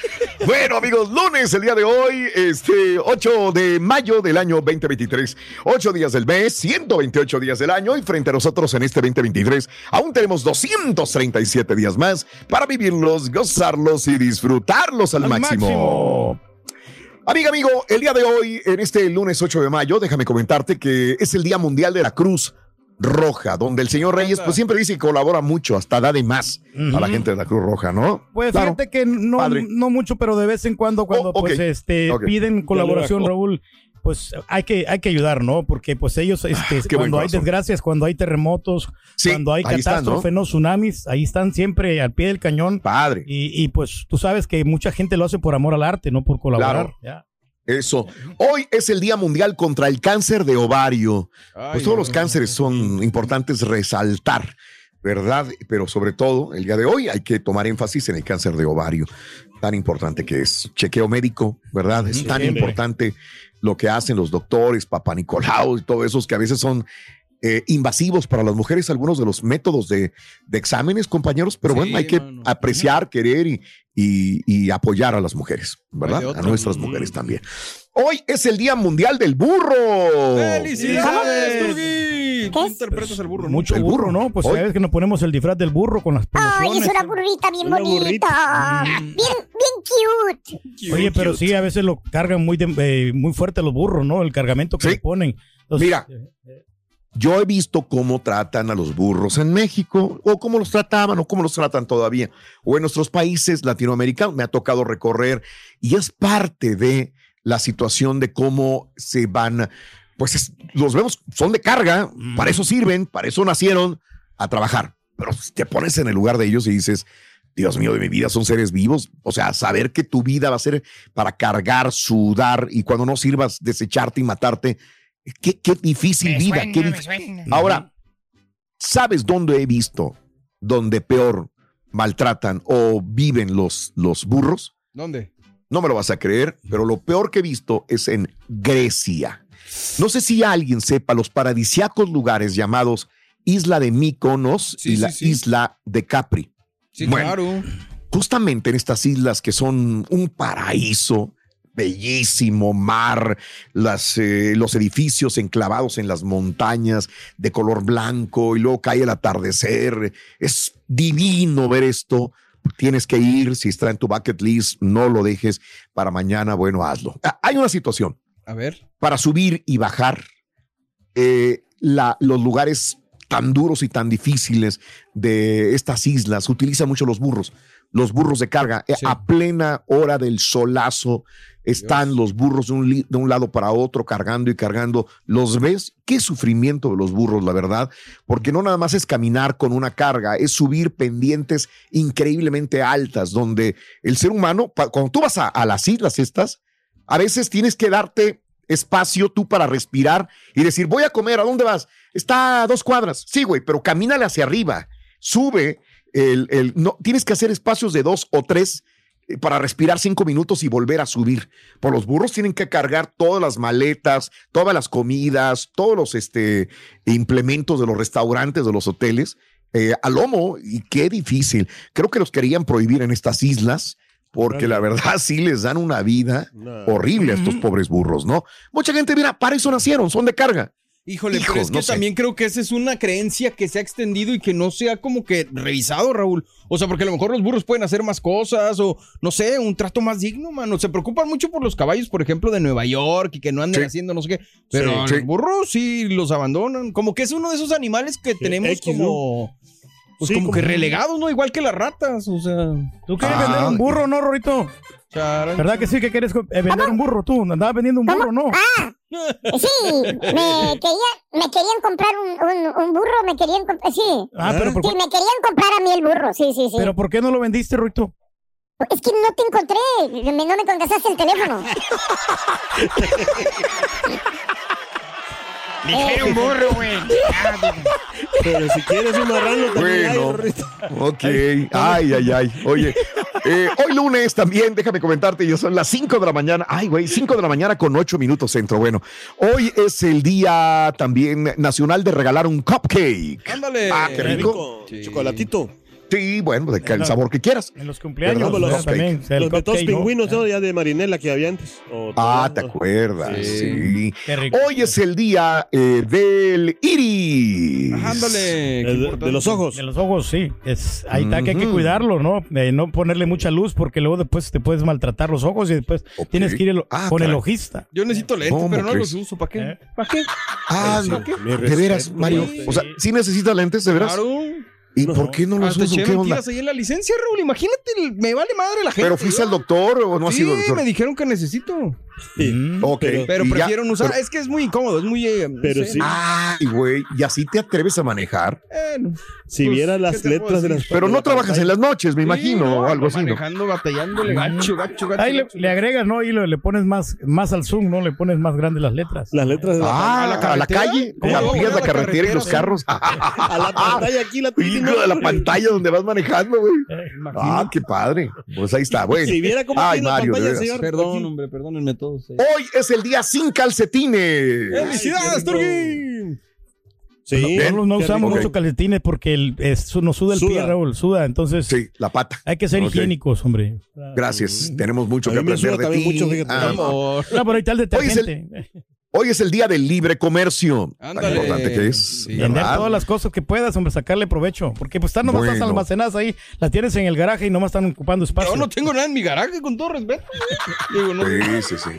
Bueno, amigos, lunes, el día de hoy, este 8 de mayo del año 2023. 8 días del mes, 128 días del año y frente a nosotros en este 2023 aún tenemos 237 días más para vivirlos, gozarlos y disfrutarlos al, máximo. Amiga, amigo, el día de hoy, en este lunes 8 de mayo, déjame comentarte que es el Día Mundial de la Cruz Roja, donde el señor Reyes pues siempre dice que colabora mucho, hasta da de más a la gente de la Cruz Roja, ¿no? Pues fíjate que no, no mucho, pero de vez en cuando, cuando Oh, ok, pues este piden colaboración. Raúl, pues hay que, hay que ayudar, ¿no? Porque pues ellos, este, Ah, buen cuando hay desgracias, cuando hay terremotos, Sí, cuando hay ahí están, catástrofe, ¿no? Tsunamis, ahí están siempre al pie del cañón. Padre. Y, y, pues tú sabes que mucha gente lo hace por amor al arte, no por colaborar. Claro. Ya. Eso. Hoy es el Día Mundial contra el Cáncer de Ovario. Ay, Pues todos los cánceres son importantes resaltar, ¿verdad? Pero sobre todo, el día de hoy hay que tomar énfasis en el cáncer de ovario, tan importante que es. Chequeo médico, ¿verdad? Es tan importante lo que hacen los doctores, Papá Nicolau y todos esos que a veces son eh, invasivos para las mujeres, algunos de los métodos de, de exámenes, compañeros, pero Sí, bueno, hay que apreciar, querer y, y- y apoyar a las mujeres, ¿verdad? A nuestras mujeres también. Hoy es el Día Mundial del Burro. ¡Felicidades, ¿Qué? interpretas al burro. Mucho El burro, burro. ¿no? Pues sabes que nos ponemos el disfraz del burro con las Ay, promociones. es una burrita bien Una bonita. burrita. Bien, bien cute. Cute, Oye, pero cute. sí, a veces lo cargan muy, de- eh, muy fuerte los burros, ¿no? El cargamento que Sí. le ponen. Entonces, Mira. eh, Yo he visto cómo tratan a los burros en México, o cómo los trataban, o cómo los tratan todavía, o en nuestros países latinoamericanos. Me ha tocado recorrer y es parte de la situación de cómo se van, pues es- los vemos, son de carga, para eso sirven, para eso nacieron a trabajar. Pero te pones en el lugar de ellos y dices, Dios mío de mi vida, son seres vivos. O sea, saber que tu vida va a ser para cargar, sudar y cuando no sirvas, desecharte y matarte. Qué, qué difícil vida. qué dif- Ahora, ¿sabes dónde he visto donde peor maltratan o viven los, los burros? ¿Dónde? No me lo vas a creer, pero lo peor que he visto es en Grecia. No sé si alguien sepa los paradisiacos lugares llamados Isla de Mykonos Sí, y la sí. Isla de Capri. Sí, Bueno. claro. Justamente en estas islas que son un paraíso, bellísimo mar, las, eh, los edificios enclavados en las montañas de color blanco y luego cae el atardecer. Es divino ver esto. Tienes que ir, si está en tu bucket list, no lo dejes para mañana, bueno, hazlo. Ah, Hay una situación A ver. para subir y bajar eh, la- los lugares tan duros y tan difíciles de estas islas, utilizan mucho los burros, los burros de carga. Eh, Sí. A plena hora del solazo están los burros de un, de un lado para otro cargando y cargando. ¿Los ves? Qué sufrimiento de los burros, la verdad, porque no nada más es caminar con una carga, es subir pendientes increíblemente altas, donde el ser humano, cuando tú vas a, a las islas estas, a veces tienes que darte espacio tú para respirar y decir, voy a comer, ¿a dónde vas? Está a dos cuadras. Sí, güey, pero camínale hacia arriba, sube, el, el- no, tienes que hacer espacios de dos o tres eh, para respirar cinco minutos y volver a subir. Por los burros tienen que cargar todas las maletas, todas las comidas, todos los este, implementos de los restaurantes, de los hoteles, eh, a lomo. Y qué difícil. Creo que los querían prohibir en estas islas porque la verdad sí les dan una vida horrible a estos pobres burros, ¿no? Mucha gente, mira, para eso nacieron, son de carga. Híjole, Hijo, pero es que no sé. también creo que esa es una creencia que se ha extendido y que no se ha como que revisado, Raúl. O sea, porque a lo mejor los burros pueden hacer más cosas o, no sé, un trato más digno, mano. Se preocupan mucho por los caballos, por ejemplo, de Nueva York y que no anden Sí. haciendo no sé qué. Pero Sí, los sí. burros sí los abandonan. Como que es uno de esos animales que tenemos X, como... Pues Sí, como, que relegados, ¿no? Igual que las ratas, o sea... ¿Tú quieres Ah. vender un burro, no, Rorito? charan- ¿Verdad que sí que quieres eh, vender un burro tú? Andabas vendiendo un burro, ¿no? Ah, sí, me, quería, me querían comprar un, un, un burro, me querían comprar, sí. Ah, pero ¿por, Sí, me querían comprar a mí el burro, sí, sí, sí. pero ¿por qué no lo vendiste, Rorito? Es que no te encontré, no me contestaste el teléfono. Ligero un burro, güey. Pero si quieres un marrano también Bueno, ok. Ay, ay, ay. Oye, eh, hoy lunes también, déjame comentarte, yo son las 5 de la mañana. Ay, güey, 5 de la mañana con 8 minutos centro. Bueno, hoy es el día también nacional de regalar un cupcake. Ándale. Ah, qué rico. Rico, Sí. chocolatito. Sí, bueno, de que el sabor que quieras. En los cumpleaños. Sea, los también. el Los pingüinos, ¿no? Ya de Marinela que había antes. O Ah, ¿te acuerdas? Sí. Sí. Qué rico. Hoy es el día eh, del iris. Ándale. qué De, los ojos. De los ojos, sí. Es, ahí está que hay que cuidarlo, ¿no? Eh, no ponerle mucha luz porque luego después te puedes maltratar los ojos y después Ok. tienes que ir el- Ah, con el caray. ojista. Yo necesito lentes, ¿Cómo pero no crees? los uso. ¿Para qué? ¿Eh? ¿Para qué? Ah, no. mi de veras, Mario. Sí. O sea, ¿sí necesitas lentes, de veras? Claro. ¿Y No. por qué no los Hasta uso? ¿Qué onda? ahí en la licencia, Raúl. Imagínate, me vale madre la gente. ¿Pero fuiste al doctor o no has Sí, sido al doctor? me dijeron que necesito. Sí. Mm. Ok. Pero- Pero no usar. pero- Es que es muy incómodo, es muy. eh, no Pero sé. sí. Ay, güey, ¿y así te atreves a manejar? Si Pues, vieras ¿qué las letras de las Pero no trabajas en las noches, me sí, imagino, no, o algo así, ¿no? Manejando, batallándole, gacho, gacho, gacho. Ahí le, gacho. le agregas, ¿no? Y le, le pones más, más al zoom, ¿no? Le pones más grandes las letras. Las letras de la, Ah, ¿A la a la calle, ¿Cómo la no? amplías la A la carretera y los carros. a la pantalla aquí la Hijo de la pantalla donde vas manejando, güey. Eh, Ah, qué padre. Pues ahí está, güey. Si viera cómo Ay, Mario, pantalla, señor. Perdón, hombre, perdónenme todos. Hoy es el día sin calcetines. ¡Felicidades, Turquín! Sí. no, no usamos mucho calcetines porque el, es- nos suda el pie, Suda. Raúl, suda. Entonces Sí, la pata. hay que ser Ok. higiénicos, hombre. Gracias. Tenemos mucho A que aprender de ti. mucho. Ah. No, pero ahí está el Hoy es el- detergente. Hoy es el día del libre comercio. Tan Ándale. importante que es. Sí. Vender todas las cosas que puedas, hombre, sacarle provecho. Porque pues están nomás Bueno. almacenadas ahí, las tienes en el garaje y nomás están ocupando espacio. Yo no tengo nada en mi garaje, con todo respeto. Digo, no. Sí, sí, sí.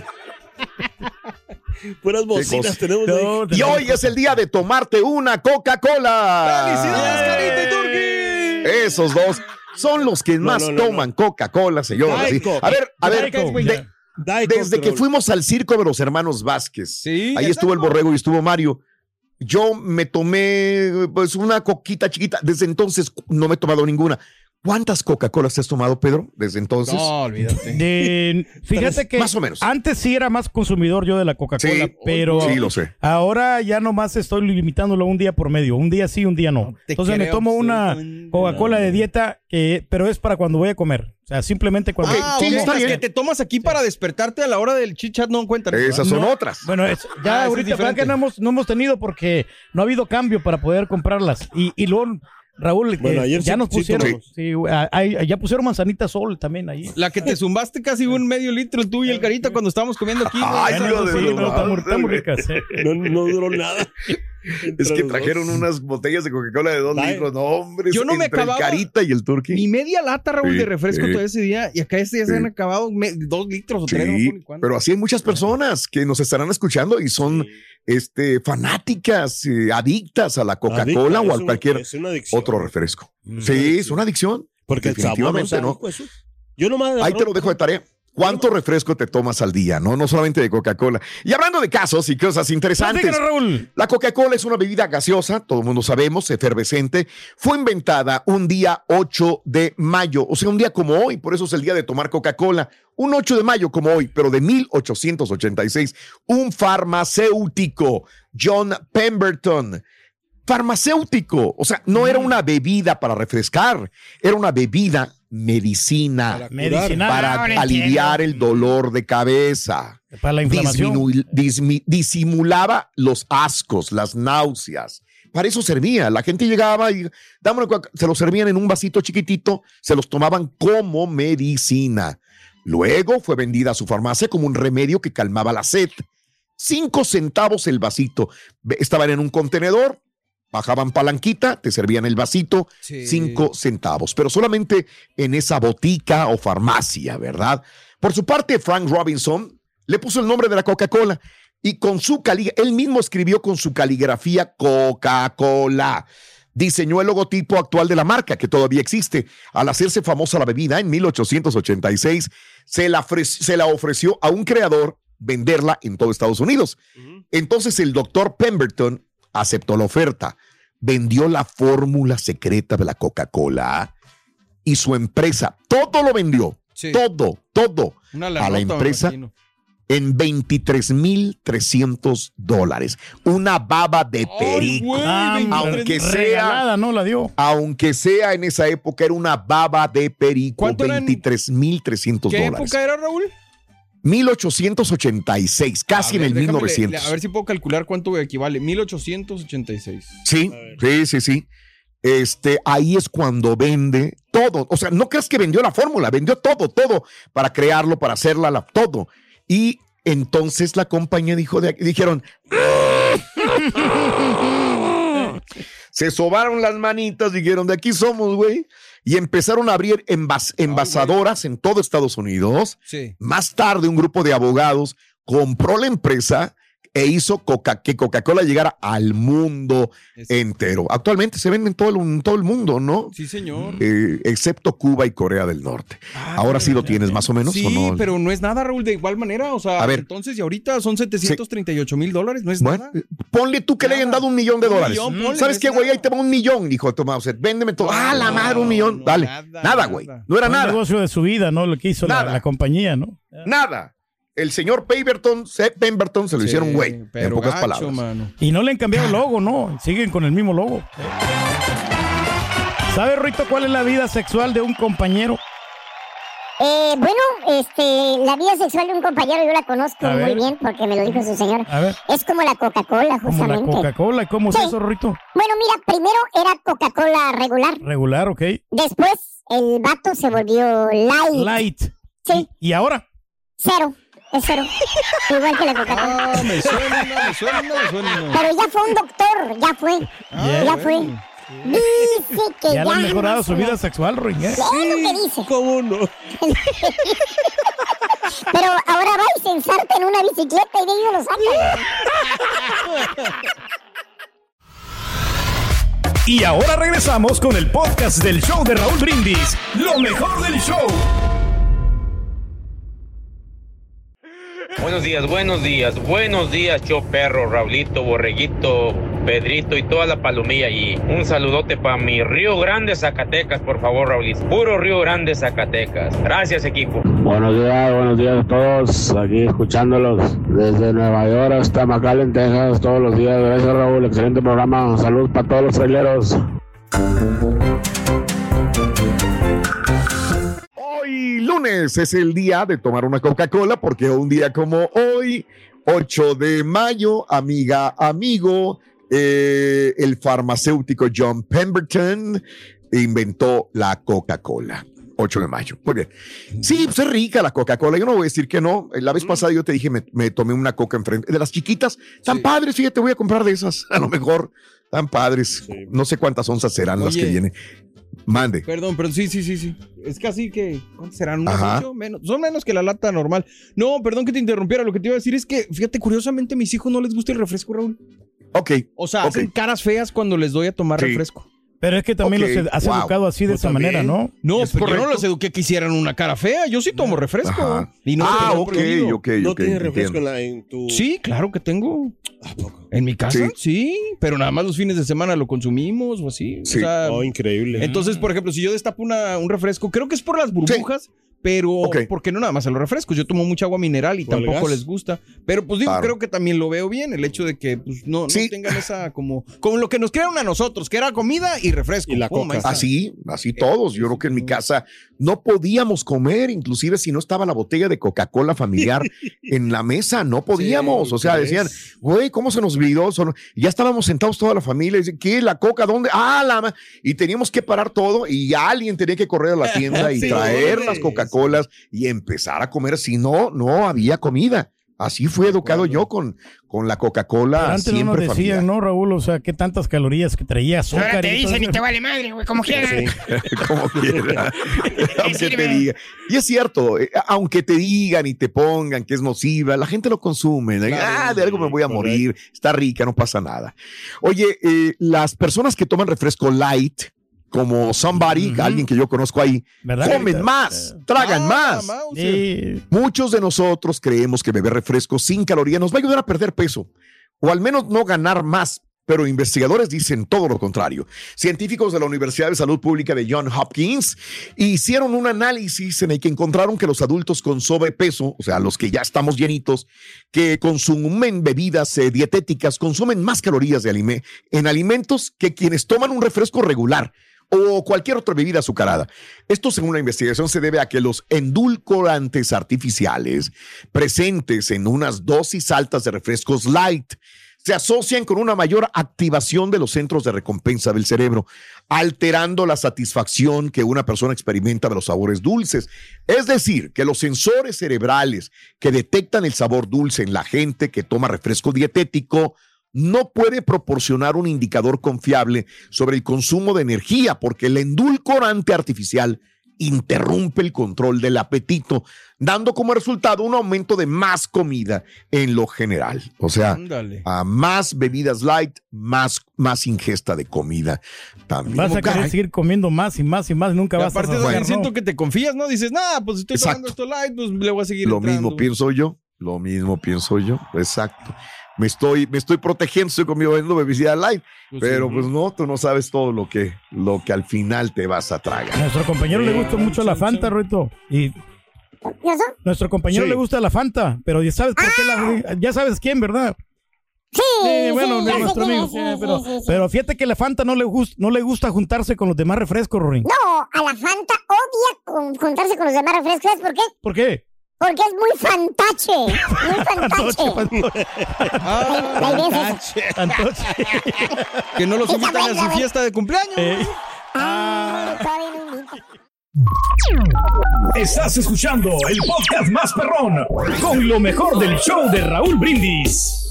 Puras bocinas tenemos ahí. No, Y tenemos- hoy es el día de tomarte una Coca-Cola. ¡Felicidades, Carita y Turquín! Esos dos son los que más no, no, toman Coca-Cola, señores. A ver, a ver, Diet Coke, de- ya. Diet desde que fuimos al circo de los hermanos Vázquez, Sí, ahí estuvo el borrego y estuvo Mario. Yo me tomé pues una coquita chiquita. Desde entonces no me he tomado ninguna. ¿Cuántas Coca-Colas te has tomado, Pedro? Desde entonces. No, olvídate. De- fíjate que Más o menos. antes sí era más consumidor yo de la Coca-Cola, Sí, pero sí, lo sé. ahora ya nomás estoy limitándolo un día por medio, un día sí, un día no. te Entonces me tomo una Coca-Cola de dieta, que, pero es para cuando voy a comer. O sea, simplemente cuando... Ah, sí, está las bien. que te tomas aquí para despertarte a la hora del chit-chat no cuentan. Esas son No, otras. Bueno, es- ya Ah, es ahorita ¿verdad diferente. que no hemos, no hemos tenido porque no ha habido cambio para poder comprarlas. Y, y luego, Raúl, Bueno, eh, ayer ya sí- nos pusieron, sí, ya pusieron manzanita sol también ahí. La que te zumbaste casi un medio litro tú y el carita cuando estábamos comiendo aquí. Ay, no. No, no duró nada. Es que trajeron dos. unas botellas de Coca-Cola de dos Ay. litros. No, hombre. Yo no me entre el acababa Carita y el Turkey. Ni media lata, Raúl, Sí, de refresco sí. todo ese día. Y acá este ya se Sí. han acabado dos litros o tres. no pero así hay muchas personas que nos estarán escuchando y son este, fanáticas, eh, adictas a la Coca-Cola o a cualquier una otro refresco. Una Sí, es una adicción. Porque el sabor Definitivamente no. Yo nomás. Ahí te lo dejo de tarea. ¿Cuánto refresco te tomas al día? No, no solamente de Coca-Cola. Y hablando de casos y cosas interesantes. Raúl. La Coca-Cola es una bebida gaseosa, todo el mundo sabemos, efervescente. Fue inventada un día 8 de mayo, o sea, un día como hoy, por eso es el día de tomar Coca-Cola. Un 8 de mayo como hoy, pero de 1886, un farmacéutico, John Pemberton, farmacéutico, o sea, no era una bebida para refrescar, era una bebida medicina Medicinal. para Ahora aliviar el dolor de cabeza Para la inflamación. disminu- dismi- disimulaba los ascos, las náuseas. Para eso servía. La gente llegaba y se los servían en un vasito chiquitito, se los tomaban como medicina. Luego fue vendida a su farmacia como un remedio que calmaba la sed. Cinco centavos el vasito. Estaban en un contenedor, bajaban palanquita, te servían el vasito, Sí. cinco centavos, pero solamente en esa botica o farmacia, ¿verdad? Por su parte, Frank Robinson le puso el nombre de la Coca-Cola y con su cali, él mismo escribió con su caligrafía Coca-Cola. Diseñó el logotipo actual de la marca, que todavía existe. Al hacerse famosa la bebida en 1886, se la, se la ofreció a un creador venderla en todo Estados Unidos. Entonces el doctor Pemberton aceptó la oferta, vendió la fórmula secreta de la Coca-Cola y su empresa, todo lo vendió, Sí. todo, todo, Una a la empresa en 23,300 dólares. Una baba de perico. güey, aunque sea- regalada, ¿no? La dio. Aunque sea en esa época, era una baba de perico. ¿Cuánto eran? 23,300 ¿Qué dólares. época era, Raúl? 1886, casi ver, en el déjame le- 1900. le- a ver si puedo calcular cuánto equivale. 1886. Sí, sí, sí, sí. Este, ahí es cuando vende todo. O sea, no creas que vendió la fórmula, vendió todo, todo para crearlo, para hacerla, la- todo. Y entonces la compañía dijo, de, dijeron, se sobaron las manitas, dijeron, de aquí somos, güey. Y empezaron a abrir envas- envasadoras en todo Estados Unidos. Sí. Más tarde, un grupo de abogados compró la empresa e hizo Coca- que Coca-Cola llegara al mundo entero. Actualmente se vende en todo el, en todo el mundo, ¿no? Sí, señor. Eh, excepto Cuba y Corea del Norte. Ahora sí lo tienes más o menos, Sí, ¿o no? pero no es nada, Raúl, de igual manera. O sea, A ver. entonces y ahorita son 738 mil dólares, no es Bueno, nada. eh, ponle tú que le hayan dado un millón de Un dólares. millón, ponle, ¿Sabes no qué, güey? Ahí te va un millón, dijo Tomás. Véndeme todo. ah, la No, madre, un millón. no, Dale. nada, güey. nada. No era nada. negocio de su vida, ¿no? Lo que hizo la, la compañía, ¿no? Nada. El señor Pemberton, Seth Pemberton, se lo Sí, hicieron güey. En pocas gacho, palabras. mano. Y no le han cambiado el logo, ¿no? Siguen con el mismo logo. ¿Sabe, Rito, cuál es la vida sexual de un compañero? Eh, bueno, este, la vida sexual de un compañero yo la conozco muy bien porque me lo dijo su señora. A ver, Es como la Coca-Cola, como la justamente. Coca-Cola. ¿Y ¿Cómo es Sí. eso, Rito? Bueno, mira, primero era Coca-Cola regular. Regular, ok. Después el vato se volvió light. Light. Sí, ¿Y ahora? cero. Es cero. Igual que la Coca-Cola. Ah, me suena, me suena, me suena. Pero ya fue un doctor, ya fue. Ah, ya fue. Dice que ya. Ya le han mejorado no su vida sexual, Ring, ¿eh? Es lo que dice. ¿Cómo no? Pero ahora va y se ensarta en una bicicleta y de no lo saca. Y ahora regresamos con el podcast del show de Raúl Brindis. Lo mejor del show. Buenos días, buenos días, buenos días, yo perro, Raulito, Borreguito, Pedrito y toda la palomilla allí. Un saludote para mi Río Grande, Zacatecas, por favor, Raulito. Puro Río Grande, Zacatecas. Gracias, equipo. Buenos días, buenos días a todos. Aquí escuchándolos desde Nueva York hasta McAllen, Texas, todos los días. Gracias, Raúl. Excelente programa. Salud para todos los traileros. Hoy lunes es el día de tomar una Coca-Cola porque un día como hoy, 8 de mayo, amiga, amigo, eh, el farmacéutico John Pemberton inventó la Coca-Cola. 8 de mayo. Muy bien. Sí, pues es rica la Coca-Cola. Yo no voy a decir que no. La vez pasada yo te dije, me, me tomé una Coca enfrente. De las chiquitas, tan Sí. padres. Fíjate, voy a comprar de esas. A lo mejor, tan padres. Sí. No sé cuántas onzas serán las que vienen. Mande. Perdón, pero sí, sí, sí, sí. Es casi que, ¿cuántos serán? ¿Unos Ajá. ocho? Menos. Son menos que la lata normal. No, perdón que te interrumpiera. Lo que te iba a decir es que, fíjate, curiosamente a mis hijos no les gusta el refresco, Raúl. Ok. O sea, hacen caras feas cuando les doy a tomar Sí. refresco. Pero es que también los has wow. educado así de Pues esa manera. ¿no? No, Es yo no los eduqué que hicieran una cara fea. Yo sí tomo refresco. Ajá. Y no ah, ok, prohibido. ok, ¿No ok, tienes refresco en, la, en tu...? Sí, claro que tengo. ¿A poco? En mi casa, Sí. sí. Pero nada más los fines de semana lo consumimos o así. Sí. O sea, Oh, increíble. entonces, por ejemplo, si yo destapo una- un refresco, creo que es por las burbujas. Pero, Ok. porque no nada más a los refrescos? Yo tomo mucha agua mineral y ¿O el tampoco les gusta. Pero pues digo, Claro. creo que también lo veo bien, el hecho de que pues, no, tengan esa como, como lo que nos crearon a nosotros, que era comida y refresco. Y la Pum, coca. Así, así todos. Yo creo que en mi casa no podíamos comer, inclusive si no estaba la botella de Coca-Cola familiar en la mesa, no podíamos. Sí, o sea, decían, güey, ¿cómo se nos olvidó? Ya estábamos sentados toda la familia. y dicen, ¿Qué? ¿La Coca? ¿Dónde? Ah, la. ma-". Y teníamos que parar todo y alguien tenía que correr a la tienda y Sí, traer las Coca-Colas y empezar a comer. Si no, no había comida. Así fui educado yo con, con la Coca-Cola. Antes no nos siempre decían, familiar. ¿no, Raúl? O sea, qué tantas calorías que traía azúcar. Ahora te y dicen y te vale madre, güey, como quieras. como quiera. aunque te sirve. diga. Y es cierto, eh, aunque te digan y te pongan que es nociva, la gente lo consume. ah, de algo me voy a morir, está rica, no pasa nada. Oye, eh, las personas que toman refresco light, como somebody, alguien que yo conozco ahí, ¿Verdad, comen más, tragan Ah, más. Sí. Muchos de nosotros creemos que beber refresco sin calorías nos va a ayudar a perder peso, o al menos no ganar más. Pero investigadores dicen todo lo contrario. Científicos de la Universidad de Salud Pública de John Hopkins hicieron un análisis en el que encontraron que los adultos con sobrepeso, o sea, los que ya estamos llenitos, que consumen bebidas eh, dietéticas, consumen más calorías de alime- en alimentos que quienes toman un refresco regular o cualquier otra bebida azucarada. Esto, según la investigación, se debe a que los endulcorantes artificiales presentes en unas dosis altas de refrescos light se asocian con una mayor activación de los centros de recompensa del cerebro, alterando la satisfacción que una persona experimenta de los sabores dulces. Es decir, que los sensores cerebrales que detectan el sabor dulce en la gente que toma refresco dietético no puede proporcionar un indicador confiable sobre el consumo de energía porque el endulcorante artificial interrumpe el control del apetito, dando como resultado un aumento de más comida en lo general. O sea, a más bebidas light, más, más ingesta de comida también. Vas a querer seguir comiendo más y más y más. Nunca Y vas a aparte también ¿no? siento que te confías, ¿no? Dices, nada, pues estoy tomando esto light, pues le voy a seguir Lo entrando". mismo pienso yo, lo mismo pienso yo, exacto. Me estoy, me estoy protegiendo, estoy comiendo bebida light, Pues pero sí. pues no, tú no sabes todo lo que, lo que al final te vas a tragar. A nuestro compañero le gusta mucho la Fanta, Ruito. Y ¿Y eso? nuestro compañero Sí. le gusta la Fanta, pero ya sabes por qué la, ya sabes quién, ¿verdad? Sí, Sí, bueno, sí, nuestro amigo, es, sí, sí, pero, sí, sí, sí. pero fíjate que la Fanta no le gusta, no le gusta juntarse con los demás refrescos, Rorín. No, a la Fanta odia juntarse con los demás refrescos. ¿Sabes por qué? ¿Por qué? Porque es muy fantache. Muy fantache. Ah, La idea es esa. Entonces, que no los invitan a su fiesta de cumpleaños. eh, Ah. Estás escuchando el podcast más perrón con lo mejor del show de Raúl Brindis.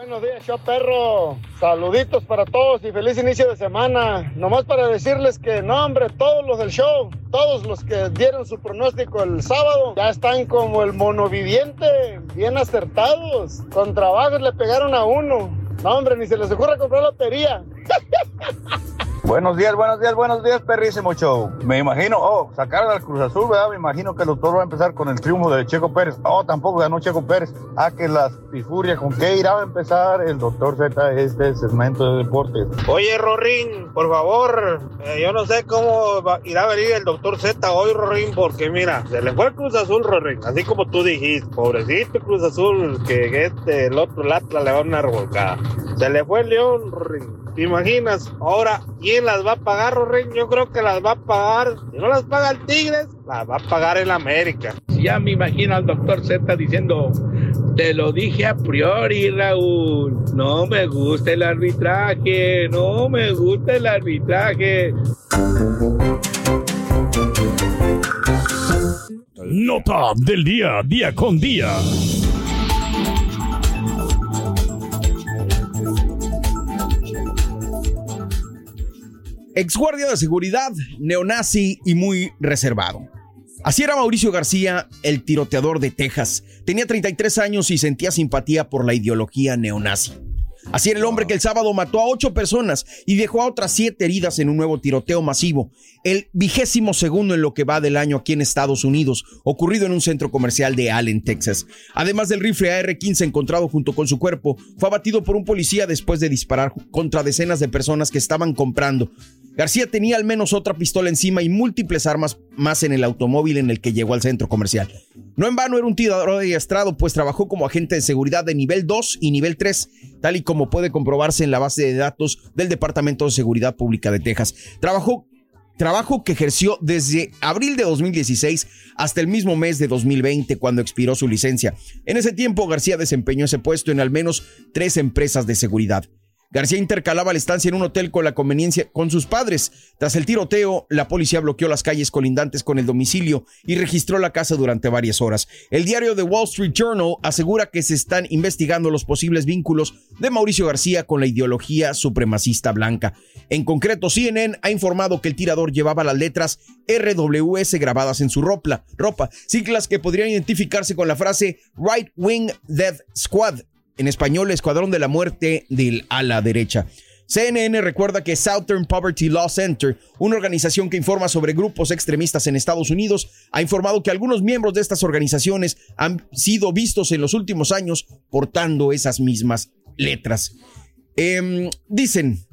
Buenos días, show perro. Saluditos para todos y feliz inicio de semana. Nomás para decirles que, no, hombre, todos los del show, todos los que dieron su pronóstico el sábado, ya están como el monoviviente, bien acertados. Con trabajos le pegaron a uno. No, hombre, ni se les ocurre comprar lotería. Buenos días, buenos días, buenos días, perrísimo show. Me imagino, oh, sacaron al Cruz Azul, ¿verdad? Me imagino que el doctor va a empezar con el triunfo de Checo Pérez. Oh, tampoco ganó Checo Pérez. Ah, que las pifurias, ¿con qué irá a empezar el doctor Z este segmento de deportes? Oye, Rorín, por favor, eh, yo no sé cómo irá a venir el doctor Z hoy, Rorín, porque mira, se le fue el Cruz Azul, Rorín, así como tú dijiste, pobrecito Cruz Azul, que este, el otro el Atlas le va a una revolcada. Se le fue el León, Rorín. ¿Te imaginas? Ahora, ¿quién las va a pagar, Rorín? Yo creo que las va a pagar, si no las paga el Tigres, las va a pagar el América. Ya me imagino al doctor Z diciendo, te lo dije a priori, Raúl, no me gusta el arbitraje, no me gusta el arbitraje. Nota del día, día con día. Exguardia de seguridad, neonazi y muy reservado. Así era Mauricio García, el tiroteador de Texas. Tenía 33 años y sentía simpatía por la ideología neonazi. Así era el hombre que el sábado mató a ocho personas y dejó a otras siete heridas en un nuevo tiroteo masivo, el vigésimo segundo en lo que va del año aquí en Estados Unidos, ocurrido en un centro comercial de Allen, Texas. Además del rifle AR-15 encontrado junto con su cuerpo, fue abatido por un policía después de disparar contra decenas de personas que estaban comprando. García tenía al menos otra pistola encima y múltiples armas más en el automóvil en el que llegó al centro comercial. No en vano era un tirador adiestrado, pues trabajó como agente de seguridad de nivel 2 y nivel 3, tal y como puede comprobarse en la base de datos del Departamento de Seguridad Pública de Texas. Trabajó trabajo que ejerció desde abril de 2016 hasta el mismo mes de 2020 cuando expiró su licencia. En ese tiempo García desempeñó ese puesto en al menos tres empresas de seguridad. García intercalaba la estancia en un hotel con la conveniencia con sus padres. Tras el tiroteo, la policía bloqueó las calles colindantes con el domicilio y registró la casa durante varias horas. El diario The Wall Street Journal asegura que se están investigando los posibles vínculos de Mauricio García con la ideología supremacista blanca. En concreto, CNN ha informado que el tirador llevaba las letras RWS grabadas en su ropa, ropa siglas que podrían identificarse con la frase Right Wing Death Squad, en español Escuadrón de la Muerte del ala derecha. CNN recuerda que Southern Poverty Law Center, una organización que informa sobre grupos extremistas en Estados Unidos, ha informado que algunos miembros de estas organizaciones han sido vistos en los últimos años portando esas mismas letras. Em, dicen,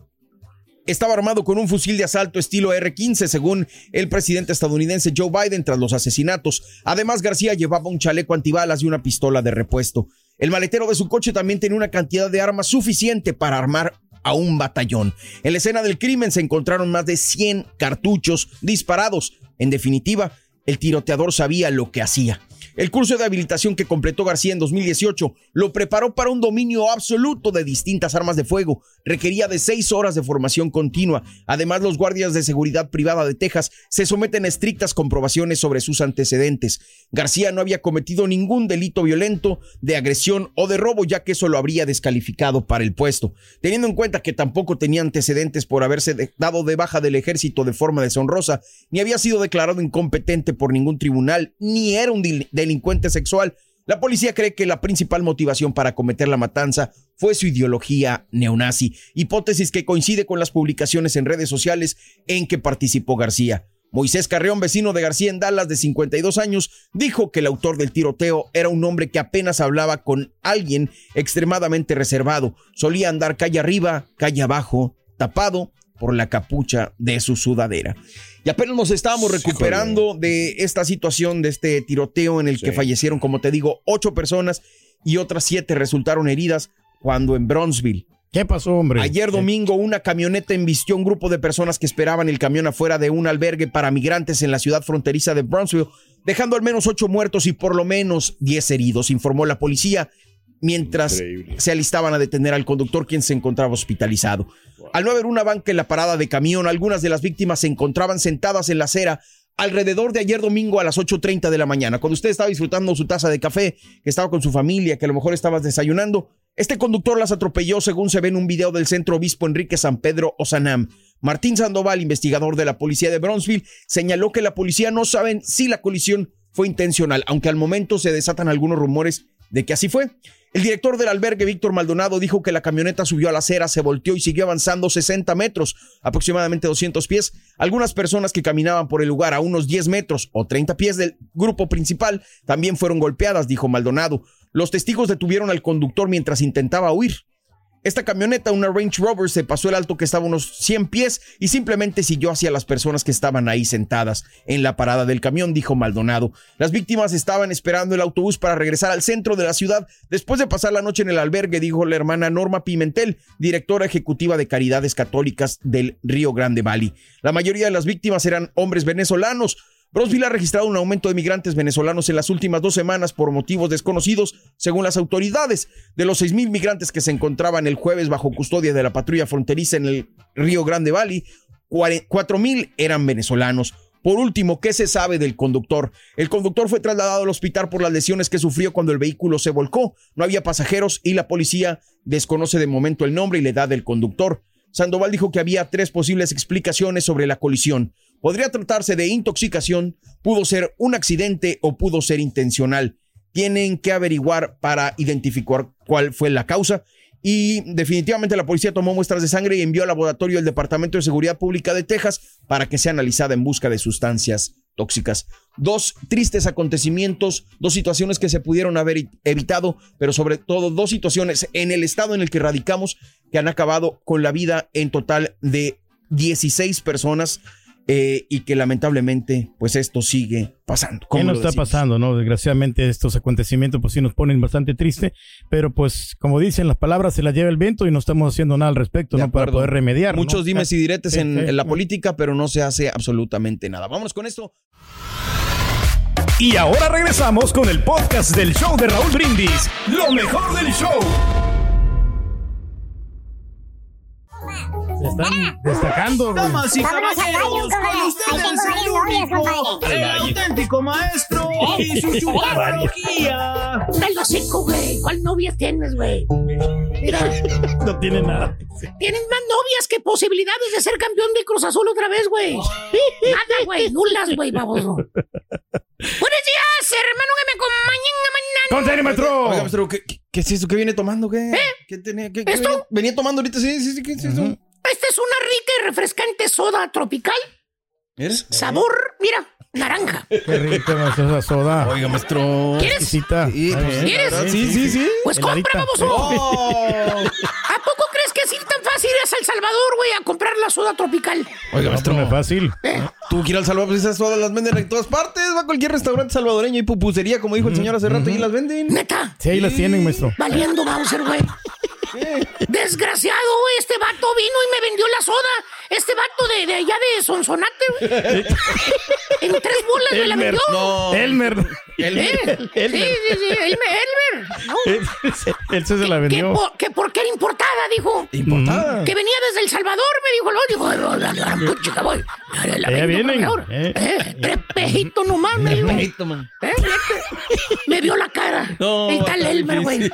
estaba armado con un fusil de asalto estilo R-15, según el presidente estadounidense Joe Biden tras los asesinatos. Además, García llevaba un chaleco antibalas y una pistola de repuesto. El maletero de su coche también tenía una cantidad de armas suficiente para armar a un batallón. En la escena del crimen se encontraron más de 100 cartuchos disparados. En definitiva, el tiroteador sabía lo que hacía. El curso de habilitación que completó García en 2018 lo preparó para un dominio absoluto de distintas armas de fuego. Requería de seis horas de formación continua. Además, los guardias de seguridad privada de Texas se someten a estrictas comprobaciones sobre sus antecedentes. García no había cometido ningún delito violento, de agresión o de robo, ya que eso lo habría descalificado para el puesto. Teniendo en cuenta que tampoco tenía antecedentes por haberse dado de baja del ejército de forma deshonrosa, ni había sido declarado incompetente por ningún tribunal, ni era un delincuente sexual. La policía cree que la principal motivación para cometer la matanza fue su ideología neonazi, hipótesis que coincide con las publicaciones en redes sociales en que participó García. Moisés Carreón, vecino de García en Dallas de 52 años, dijo que el autor del tiroteo era un hombre que apenas hablaba con alguien extremadamente reservado. Solía andar calle arriba, calle abajo, tapado por la capucha de su sudadera. Y apenas nos estábamos recuperando de esta situación, de este tiroteo en el que fallecieron, como te digo, ocho personas y otras siete resultaron heridas cuando en Bronzeville. ¿Qué pasó, hombre? Ayer domingo, una camioneta embistió a un grupo de personas que esperaban el camión afuera de un albergue para migrantes en la ciudad fronteriza de Bronzeville, dejando al menos ocho muertos y por lo menos diez heridos, informó la policía mientras se alistaban a detener al conductor quien se encontraba hospitalizado. Al no haber una banca en la parada de camión, algunas de las víctimas se encontraban sentadas en la acera alrededor de ayer domingo a las 8.30 de la mañana, cuando usted estaba disfrutando su taza de café, que estaba con su familia, que a lo mejor estabas desayunando. Este conductor las atropelló según se ve en un video del centro obispo Enrique San Pedro Osanam. Martín Sandoval, investigador de la policía de Bronzeville, señaló que la policía no saben si la colisión fue intencional, aunque al momento se desatan algunos rumores de que así fue. El director del albergue, Víctor Maldonado, dijo que la camioneta subió a la acera, se volteó y siguió avanzando 60 metros, aproximadamente 200 pies. Algunas personas que caminaban por el lugar a unos 10 metros o 30 pies del grupo principal también fueron golpeadas, dijo Maldonado. Los testigos detuvieron al conductor mientras intentaba huir. Esta camioneta, una Range Rover, se pasó el alto que estaba unos 100 pies y simplemente siguió hacia las personas que estaban ahí sentadas en la parada del camión, dijo Maldonado. Las víctimas estaban esperando el autobús para regresar al centro de la ciudad después de pasar la noche en el albergue, dijo la hermana Norma Pimentel, directora ejecutiva de Caridades Católicas del Río Grande Valley. La mayoría de las víctimas eran hombres venezolanos. Brownsville ha registrado un aumento de migrantes venezolanos en las últimas dos semanas por motivos desconocidos, según las autoridades. De los 6.000 migrantes que se encontraban el jueves bajo custodia de la patrulla fronteriza en el Río Grande Valley, 4.000 eran venezolanos. Por último, ¿qué se sabe del conductor? El conductor fue trasladado al hospital por las lesiones que sufrió cuando el vehículo se volcó. No había pasajeros y la policía desconoce de momento el nombre y la edad del conductor. Sandoval dijo que había tres posibles explicaciones sobre la colisión. Podría tratarse de intoxicación, pudo ser un accidente o pudo ser intencional. Tienen que averiguar para identificar cuál fue la causa. Y definitivamente la policía tomó muestras de sangre y envió al laboratorio del Departamento de Seguridad Pública de Texas para que sea analizada en busca de sustancias tóxicas. Dos tristes acontecimientos, dos situaciones que se pudieron haber evitado, pero sobre todo dos situaciones en el estado en el que radicamos que han acabado con la vida en total de 16 personas eh, y que lamentablemente pues esto sigue pasando. ¿Qué nos está pasando? no Desgraciadamente estos acontecimientos pues sí nos ponen bastante triste, pero pues como dicen las palabras se las lleva el viento y no estamos haciendo nada al respecto no para poder remediar. Muchos dimes y diretes en, en la política, pero no se hace absolutamente nada. Vámonos con esto. Y ahora regresamos con el podcast del show de Raúl Brindis, lo mejor del show. Se están destacando, güey. Damas y caballeros, con ustedes el único, auténtico maestro y su chuparroquía. Dale hocico, güey. ¿Cuál novia tienes, güey? Mira, No tiene nada. tienes más novias que posibilidades de ser campeón de Cruz Azul otra vez, güey. Nada, güey. Nulas, güey, baboso. Buenos días, hermano, que me acompañen mañana. Maestro, ¿qué, qué- qué es eso? ¿Qué viene tomando? ¿Qué? ¿Qué tenía? ¿Qué, qué ¿Esto? venía, venía tomando ahorita? Sí, sí, sí. ¿Qué es eso? Esta es una rica y refrescante soda tropical. Mira. Sabor, mira, naranja. Qué rica maestro, esa soda. Oiga, maestro. ¿Quieres? Exquisita. Sí, pues. ¿Quieres? Sí, sí, sí. Pues compra, baboso. Oh. ¿A poco crees que es ir tan fácil ir a El Salvador, güey, a comprar la soda tropical? Oiga, maestro. no es fácil. Tú quieres ir al Salvador, pues esas sodas las venden en todas partes. Va a cualquier restaurante salvadoreño y pupusería, como dijo el señor hace rato, y las venden. Neta. Sí, ahí las tienen, maestro. Valiendo Bowser, güey. Desgraciado, güey. Este vato vino y me vendió la soda. Este vato de, de allá de Sonsonate, güey. En tres bolas me la Elmer. vendió. No. Elmer. ¿Eh? Sí, sí, sí. Elmer. Elmer. No. Él se la Que, vendió. por, que porque era importada, dijo. Importada. Que venía desde El Salvador, me dijo. No, dijo, "Ay, la gran puchica, voy. La- la vienen, mejor". eh. Eh, Tres pejitos nomás, me dijo. Pejito, man. ¿Eh? Me vio la cara. No, el tal Elmer, güey. Ching.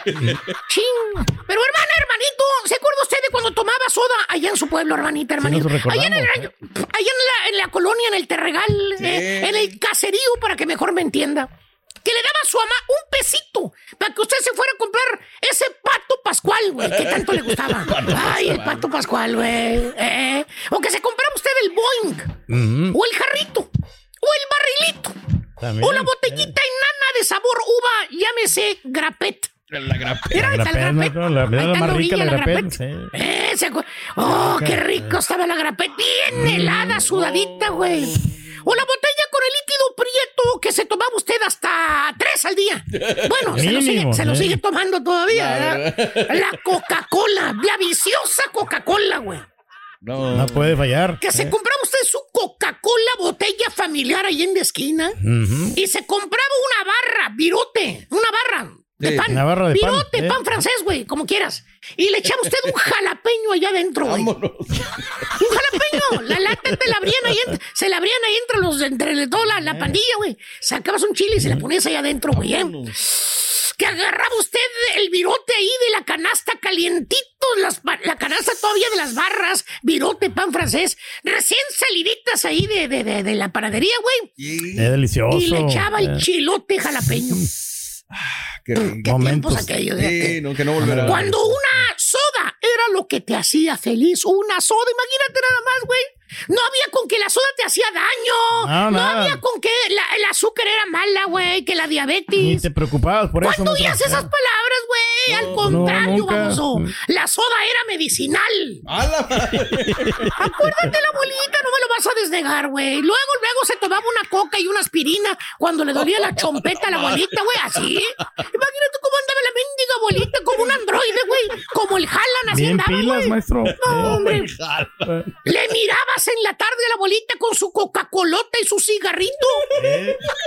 Pero hermana, hermanito, ¿se acuerda usted de cuando tomaba soda allá en su pueblo, hermanita, hermanito? recordamos, allá en, el, ¿eh? allá en la, en la colonia, en el Terregal, eh, en el caserío, para que mejor me entienda. Que le daba a su mamá un pesito para que usted se fuera a comprar ese pato pascual, güey, que tanto le gustaba. Ay, el pato pascual, güey. eh. O que se compraba usted el Boeing, o el jarrito, o el barrilito. También. Una botellita enana de sabor uva, llámese grapet. La grapa. Era La el grapet, grapet. maestro, la- la está más rica, la sí. Eh, Oh, qué rico estaba la grapet. Bien helada, sudadita, güey. O la botella con el líquido prieto que se tomaba usted hasta tres al día. Bueno, se lo sigue, se lo eh. sigue tomando todavía. La ¿verdad? La Coca-Cola, la viciosa Coca-Cola, güey. No. No puede fallar. Que se compraba usted su Coca-Cola botella familiar ahí en la esquina y se compraba una barra, virote, una barra de Sí, pan. pan, virote, eh. pan, francés, güey, como quieras. Y le echaba usted un jalapeño allá adentro, güey. Vámonos. Un jalapeño. La lata te la abrían ahí, se la abrían ahí entre los, entre toda la, la pandilla, güey. Sacabas un chile y se la ponías ahí adentro, güey. ¿eh? Que agarraba usted el virote ahí de la canasta calientito, las la canasta todavía de las barras, virote, pan francés, recién saliditas ahí de, de, de, de la panadería, güey. Es delicioso. Y le echaba el Eh, chilote jalapeño. Qué rico. Qué Momentos. aquellos. Sí, no, que no volverá. Cuando una soda era lo que te hacía feliz, una soda, imagínate nada más, güey. No había con que la soda te hacía daño. No, había con que la- el azúcar era mala, güey, que la Ni diabetes. te preocupabas por eso. ¿Cuándo oías esas palabras, güey? Al contrario, baboso. La soda era medicinal. Acuérdate, la abuelita, no me lo vas a desnegar, güey. Luego, luego se tomaba una coca y una aspirina cuando le dolía la chompeta a la abuelita, güey, así. Imagínate cómo andaba la mendiga abuelita, como un androide, güey. Como el Jalan, así Bien andaba, pilas, güey. maestro. No, Eh, hombre. eh, Le mirabas en la tarde a la abuelita con su Coca-Colota y su cigarrito.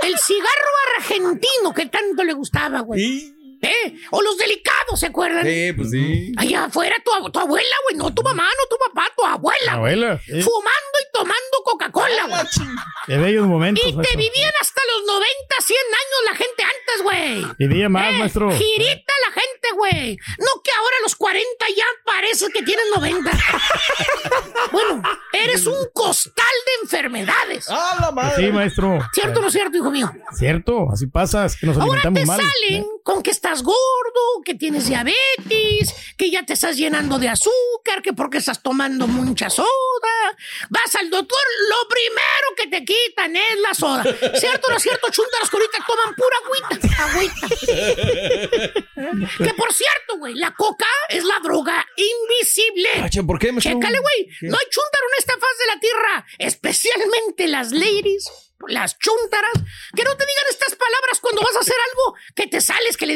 El cigarro argentino que tanto le gustaba, güey. ¿Eh? O los delicados, ¿se acuerdan? Sí, pues sí. Allá afuera tu, ab- tu abuela, güey, no tu mamá, no tu papá, tu abuela. Abuela. Fumando y tomando Coca-Cola, güey. Qué bellos momentos. Y te maestro. vivían hasta los 90, 100 años la gente antes, güey. Vivía más, Eh, maestro. Girita la gente, güey. No que ahora a los 40 ya parece que tienes 90. bueno, eres un costal de enfermedades. ¡A la Pues Sí, maestro. ¿Cierto o no es cierto, hijo mío? Cierto, así pasa, es que nos Ahora alimentamos te mal. salen con que estás gordo, que tienes diabetes, que ya te estás llenando de azúcar, que porque estás tomando mucha soda. Vas al doctor, lo primero que te quitan es la soda. ¿Cierto o no es cierto, chuntaros que ahorita toman pura agüita? Agüita. que por cierto, güey, la coca es la droga invisible. Ah, che, ¿Por qué, maestro? Chécale, güey. No hay chúntaro en esta faz de la tierra. Especialmente las ladies las chúntaras, que no te digan estas palabras cuando vas a hacer algo,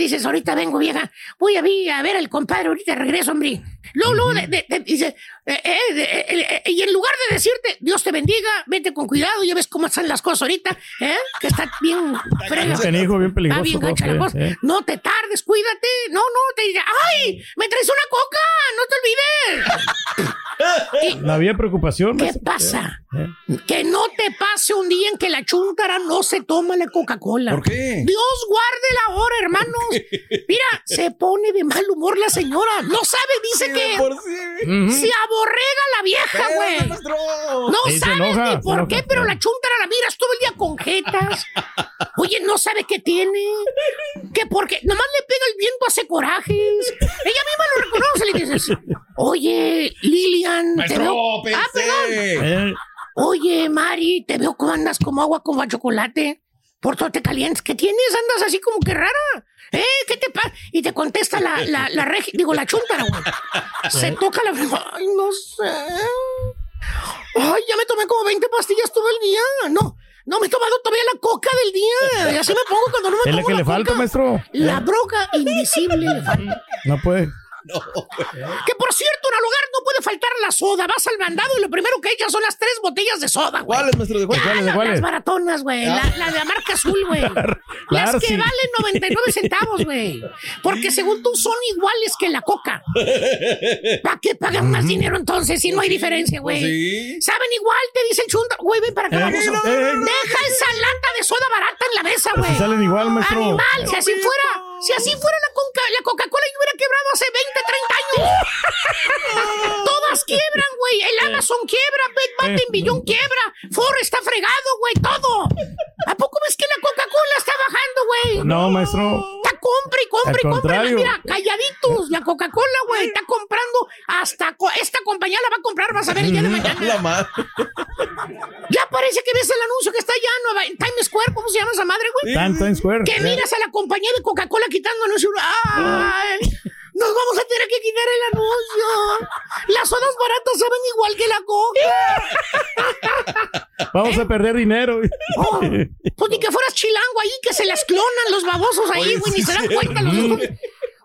dices, ahorita vengo, vieja, voy a, a ver al compadre, ahorita regreso, hombre. Luego, luego, de- de- de- dice, eh, eh, de- eh, eh, y en lugar de decirte, Dios te bendiga, vete con cuidado, ya ves cómo están las cosas ahorita, ¿eh? Que está bien frega. Bien peligroso Está bien todo, gacha la cosa. No te tardes, cuídate. No, no, te diga, ¡ay! ¡Me traes una coca! ¡No te olvides! No había preocupación. ¿Qué pasa? Eh. Que no te pase un día en que la chúntara no se toma la Coca-Cola. ¿Por qué? Dios guarde la hora, hermanos. Mira, se pone de mal humor la señora. No sabe, dice que Ujú. se aborrega la vieja, güey. No Sí, se sabe enoja, ni por enoja. qué, pero la chúntara la miras todo el día con jetas. Oye, no sabe qué tiene. Que porque nomás le pega el viento, hace corajes. Ella misma lo reconoce, le dices, oye, Lilian, te veo. Ah, perdón. Eh, Oye, Mari, te veo como andas como agua con chocolate. Por todo te calientes. ¿Qué tienes? Andas así como que rara. ¿Eh? ¿Qué te pasa? Y te contesta la, la, la regi- digo, la chúntara, güey. Se ¿Eh? toca la... Ay, no sé. Ay, ya me tomé como 20 pastillas todo el día. No, no me he tomado todavía la coca del día. Y así me pongo cuando no me es la tomo que la le falta, maestro. La droga invisible le falta. No puede. Que por cierto, en el hogar no puede faltar la soda. Vas al mandado y lo primero que echas son las tres botellas de soda, güey. ¿Cuáles, maestro? ¿De cuáles? Ah, ¿Cuáles, de las- cuáles? Las baratonas, güey. La, la de la marca azul, güey. Las que sí. valen 99 centavos, güey. Porque según tú son iguales que la coca. ¿Para qué pagan más dinero entonces si no hay diferencia, güey? Pues sí. Saben igual, te dice el chunta. Güey, ven para acá, Eh, vamos. no, eh. Deja esa lata de soda barata en la mesa, güey. Si salen igual, maestro. Animal, si así fuera, si así fuera la, conca- la Coca-Cola yo hubiera quebrado hace 20, 30 años. Todas quiebran, güey. El Amazon quiebra, Bed Bath Eh. Beyond quiebra, Ford está fregado, güey, todo. ¿A poco ves que la Coca-Cola está bajando, güey? No, maestro. Está compra y compra Al y compra. contrario. Mira, calladitos. La Coca-Cola, güey, está comprando hasta co- esta compañía la va a comprar, vas a ver el día de mañana. La madre. Ya parece que ves el anuncio que está allá en Nueva- en Times Square, ¿cómo se llama esa madre, güey? Times Square. Que miras a la compañía de Coca-Cola quitando anuncio. ¡Ay! Nos vamos a tener que quitar el anuncio. Las sodas baratas saben igual que la coca. Vamos a perder dinero. Oh, pues ni que fueras chilango ahí, que se las clonan los babosos ahí, güey, sí, ni se dan cuenta los.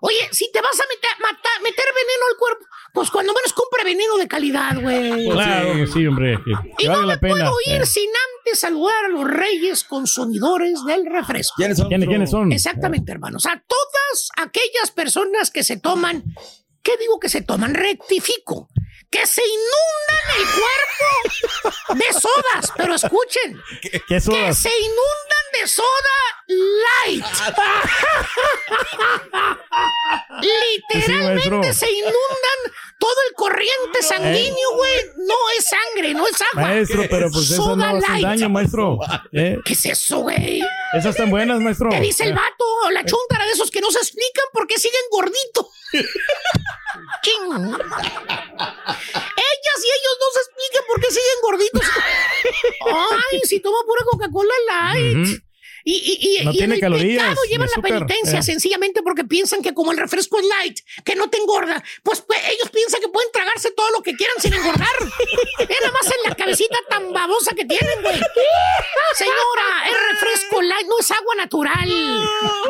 Oye, si te vas a meter, matar- meter veneno al cuerpo, pues cuando menos compre veneno de calidad, güey. Claro que sí, hombre. Que, que Y no vale me la pena. puedo ir Eh. sin antes saludar a los reyes consumidores del refresco. ¿Quiénes son? ¿Quiénes, quiénes son? Exactamente, hermanos. A todas aquellas personas que se toman, ¿qué digo que se toman? Rectifico. Que se inundan el cuerpo de sodas, pero escuchen, ¿Qué que sodas? se inundan de soda light. Literalmente se inundan todo el corriente sanguíneo, güey. No es sangre, no es agua. Maestro, pero pues esas no Soda hacen light. daño, maestro. Eh, ¿Qué es eso, güey? Esas están buenas, maestro. ¿Qué dice el Eh, vato o la chuntara de esos que no se explican por qué siguen gorditos? Ellas y ellos no se explican por qué siguen gorditos. Ay, si toma pura Coca-Cola Light. Y, y, y, No y tiene en el calorías, pecado llevan la penitencia Eh. sencillamente porque piensan que como el refresco es light, que no te engorda, pues, pues, ellos piensan que pueden tragarse todo lo que quieran sin engordar. es nada más en la cabecita tan babosa que tienen, güey. Señora, es refresco light, no es agua natural.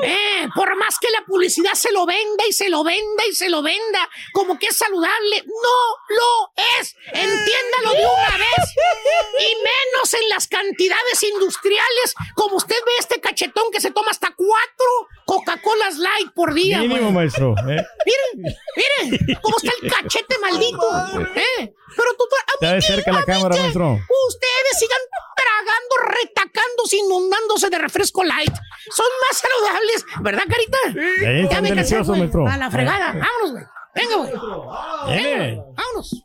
Eh, por más que la publicidad se lo venda y se lo venda y se lo venda como que es saludable, no lo es. Entiéndalo de una vez. Y menos en las cantidades industriales, como usted ve este cachetón que se toma hasta cuatro Coca-Colas Light por día. Mínimo, maestro. eh. Miren, miren, cómo está el cachete maldito. ¿eh? Pero tú, a mí cerca la cámara, maestro. Ustedes sigan tragando, retacándose, inundándose de refresco light. Son más saludables, ¿verdad, Carita? Sí, Ya me cansé, maestro. A la fregada. Vámonos, güey. Venga, güey. Eh. Vámonos.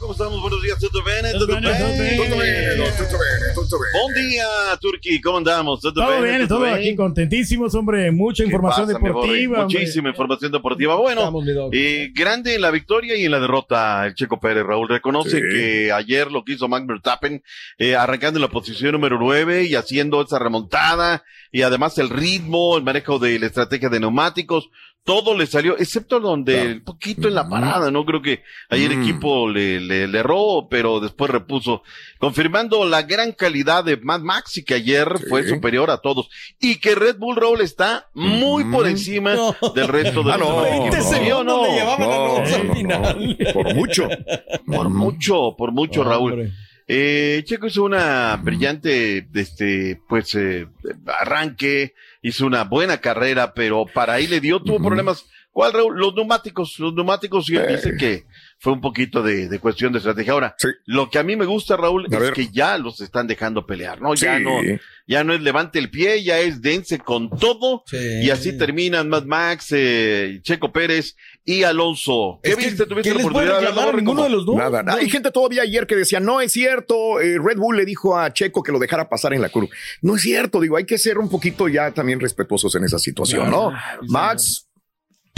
¿Cómo estamos? Buenos días, ¿todo bien? ¿Todo bene, tutto bene, tutto bene, tutto bene. Buen día, Turki, ¿cómo andamos? ¿Todo, Todo bene? bien, ¿Tutto todo bene? aquí contentísimos, hombre. Mucha información pasa, deportiva. hombre. Muchísima información deportiva. Bueno, eh, grande en la victoria y en la derrota el Checo Pérez, Raúl. Reconoce Sí. que ayer lo que hizo Max Verstappen, eh, arrancando en la posición número 9 y haciendo esa remontada y además el ritmo, el manejo de la estrategia de neumáticos, todo le salió, excepto donde un poquito en la parada, ¿no? Creo que ayer el Mm. equipo le, le, le erró, pero después repuso, confirmando la gran calidad de Mad Max y que ayer fue superior a todos. Y que Red Bull Roll está muy por encima del resto de Ah, los no, no, ¿Sí o no? le llevaban a Alonso al final. Por mucho. Por mucho, por mucho, Raúl. Eh, Checo hizo una brillante, este, pues, eh, arranque, hizo una buena carrera, pero para ahí le dio, tuvo problemas. ¿Cuál, Raúl? Los neumáticos, los neumáticos, y él dice que fue un poquito de, de cuestión de estrategia. Ahora, lo que a mí me gusta, Raúl, A es ver. que ya los están dejando pelear, ¿no? Ya Sí. no, ya no es levante el pie, ya es dense con todo, y así terminan Mad Max, eh, Checo Pérez y Alonso. ¿Qué viste? ¿Tuviste la oportunidad de hablar, Borre? ¿Cómo? Nada, nada. Hay gente todavía ayer que decía, no es cierto, eh, Red Bull le dijo a Checo que lo dejara pasar en la curva. No es cierto, digo, hay que ser un poquito ya también respetuosos en esa situación, ¿no? Claro, Max,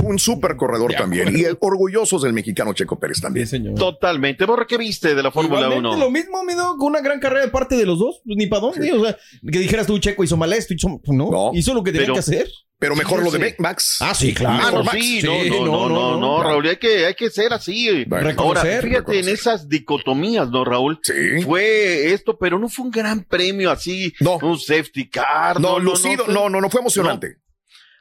un súper corredor también, y orgullosos del mexicano Checo Pérez también. Totalmente. Borre, ¿qué viste de la Fórmula Igualmente 1? Lo mismo, mi Doc, con una gran carrera de parte de los dos. Pues ni para dónde. O sea, que dijeras tú, Checo hizo mal esto, hizo, pues no, hizo lo que tenía pero- que hacer. Pero mejor lo de Sí. Max. Ah, sí, claro. Ah, no, sí, no, no, no, no, no. Raúl, hay que, hay que ser así. Ahora, Reconocer, fíjate en esas dicotomías, ¿no, Raúl? Sí. Fue esto, pero no fue un gran premio así, un safety car. No, lucido, no, no, no fue emocionante.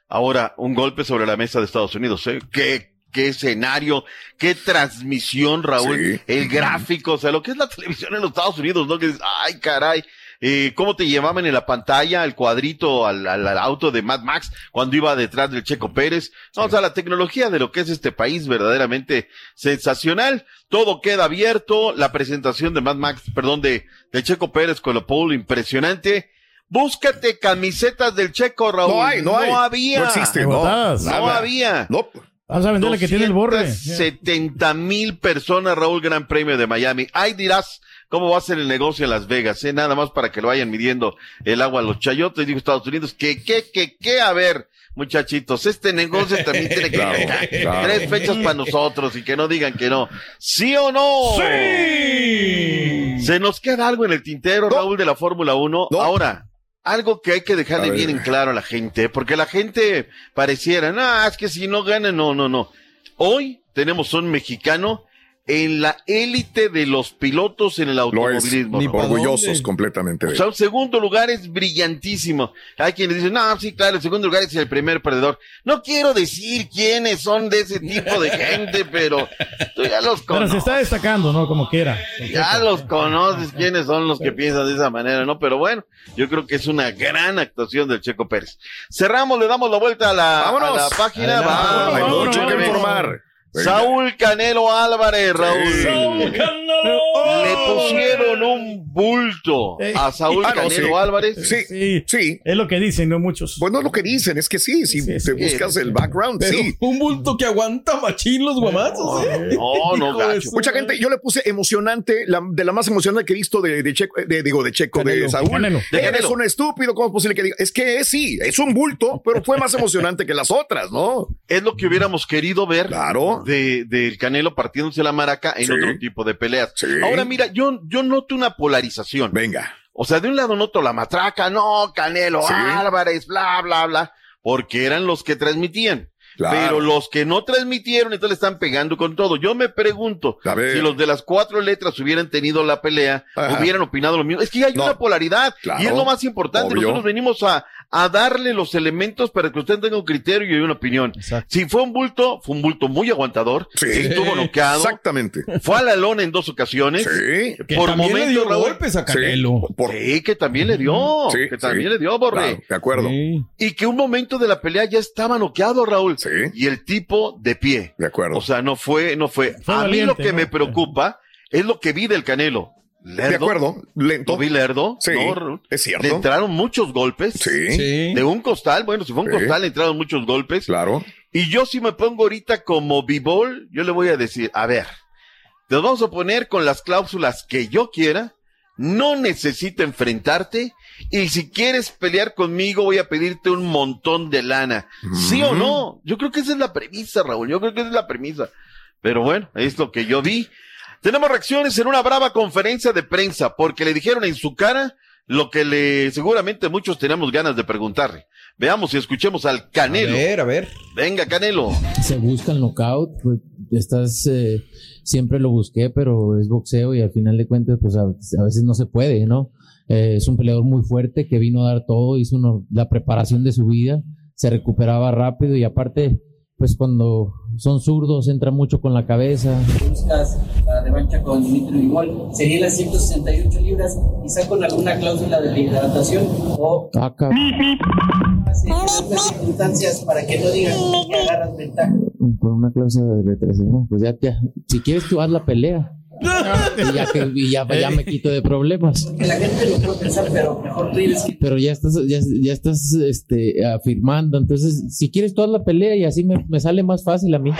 Ahora, un golpe sobre la mesa de Estados Unidos, ¿eh? Qué, qué escenario, qué transmisión, Raúl, el gráfico, o sea, lo que es la televisión en los Estados Unidos, ¿no? Que dices, ay, caray. Eh, cómo te llevaban en la pantalla el cuadrito al, al- al auto de Mad Max cuando iba detrás del Checo Pérez. No, O sea, la tecnología de lo que es este país verdaderamente sensacional. Todo queda abierto. La presentación de Mad Max, perdón, de, de Checo Pérez con la pole impresionante. Búscate camisetas del Checo, Raúl. No hay, no hay. había. No existe, no. No Nada. había. No. Vamos a venderle que tiene el borre. 70 mil personas, Raúl, Gran Premio de Miami. Ahí dirás cómo va a ser el negocio en Las Vegas, ¿eh? Nada más para que lo vayan midiendo el agua a los chayotes, digo Estados Unidos. Que, que, que, que, a ver, muchachitos, este negocio también tiene que Claro, claro. tres fechas para nosotros y que no digan que no. ¿Sí o no? ¡Sí! Se nos queda algo en el tintero, Raúl, de la Fórmula 1. Ahora, algo que hay que dejarle bien en claro a la gente, porque la gente pareciera, no, es que si no gana, no, no, no. Hoy tenemos un mexicano en la élite de los pilotos en el Lo es. automovilismo. Raúl. Orgullosos completamente de O sea, un segundo lugar es brillantísimo. Hay quienes dicen, no, sí, claro, el segundo lugar es el primer perdedor. No quiero decir quiénes son de ese tipo de gente, pero tú ya los Pero conoces. se está destacando, ¿no? Como quiera. Ya los conoces quiénes son los que piensan de esa manera, ¿no? Pero bueno, yo creo que es una gran actuación del Checo Pérez. Cerramos, le damos la vuelta a la, a Vámonos. la página. Vamos, Hay mucho que informar. Venga. Saúl Canelo Álvarez, Raúl. Sí. Le pusieron un bulto a Saúl Ah, no, Canelo sí. Álvarez. Sí, sí. Es lo que dicen, no muchos. Pues no es lo que dicen, es que sí, si te buscas el background, Pero sí. un bulto que aguanta machín los guamazos, ¿eh? No, no, gacho. Mucha gente, yo le puse emocionante, la- de la más emocionante que he visto de, de Checo, de, digo, de Checo, Canelo. de Saúl. Canelo. De Eres Canelo. un estúpido, ¿cómo es posible que diga? Es que es, sí, es un bulto, pero fue más emocionante que las otras, ¿no? Es lo que hubiéramos querido ver Claro. De, del Canelo partiéndose la maraca en Sí. otro tipo de peleas. Sí. Ahora mira, yo, yo noto una polarización. Venga. O sea, de un lado noto la matraca, no, Canelo, Sí. Álvarez, bla, bla, bla, porque eran los que transmitían. Claro. Pero los que no transmitieron, entonces le están pegando con todo. Yo me pregunto, si los de las cuatro letras hubieran tenido la pelea, Ajá. hubieran opinado lo mismo. Es que hay No. una polaridad Claro. y es lo más importante. Obvio. Nosotros venimos a, a darle los elementos para que usted tenga un criterio y una opinión. Exacto. Si fue un bulto, fue un bulto muy aguantador. Sí. Estuvo noqueado. Exactamente. Fue a la lona en dos ocasiones. Sí. Que Por también le dio momentos, Raúl. golpes a Canelo. Sí. Por- Sí, que también le dio. Sí, que también sí. le dio, Borre. Claro, de acuerdo. Sí. Y que un momento de la pelea ya estaba noqueado, Raúl. Sí. Y el tipo de pie. De acuerdo. O sea, no fue, no fue. Fue a mí valiente, lo que ¿no? me preocupa es lo que vi del Canelo. Lerdo, de acuerdo. Lento. Lo vi lerdo. Sí, es cierto. Le entraron muchos golpes. Sí. Sí. De un costal, bueno, si fue un Sí. costal, le entraron muchos golpes. Claro. Y yo si me pongo ahorita como b-ball, yo le voy a decir, a ver, te vamos a poner con las cláusulas que yo quiera, no necesito enfrentarte y si quieres pelear conmigo voy a pedirte un montón de lana. ¿Sí o no? Yo creo que esa es la premisa, Raúl, yo creo que esa es la premisa. Pero bueno, es lo que yo vi. Tenemos reacciones en una brava conferencia de prensa porque le dijeron en su cara lo que le seguramente muchos tenemos ganas de preguntarle. Veamos y escuchemos al Canelo. A ver, a ver. Venga, Canelo. Se busca el knockout, pues, estás, eh, siempre lo busqué, pero es boxeo y al final de cuentas, pues a, a veces no se puede, ¿no? Eh, es un peleador muy fuerte que vino a dar todo, hizo uno- la preparación de su vida, se recuperaba rápido y aparte, pues cuando son zurdos entra mucho con la cabeza. buscas la revancha con Dimitri Bivol, sería las 168 libras, quizá con alguna cláusula de hidratación o Ah, cabrón. ciertas circunstancias para que no digan que agarras ventaja. Con una cláusula de retracción, pues ya, ya, si quieres tú haz la pelea. Y ya, que, y ya, ya me quito de problemas. Que la gente lo puede pensar, pero mejor tú dices que Pero ya estás, ya, ya estás este, afirmando. Entonces, si quieres haz la pelea y así me, me sale más fácil a mí.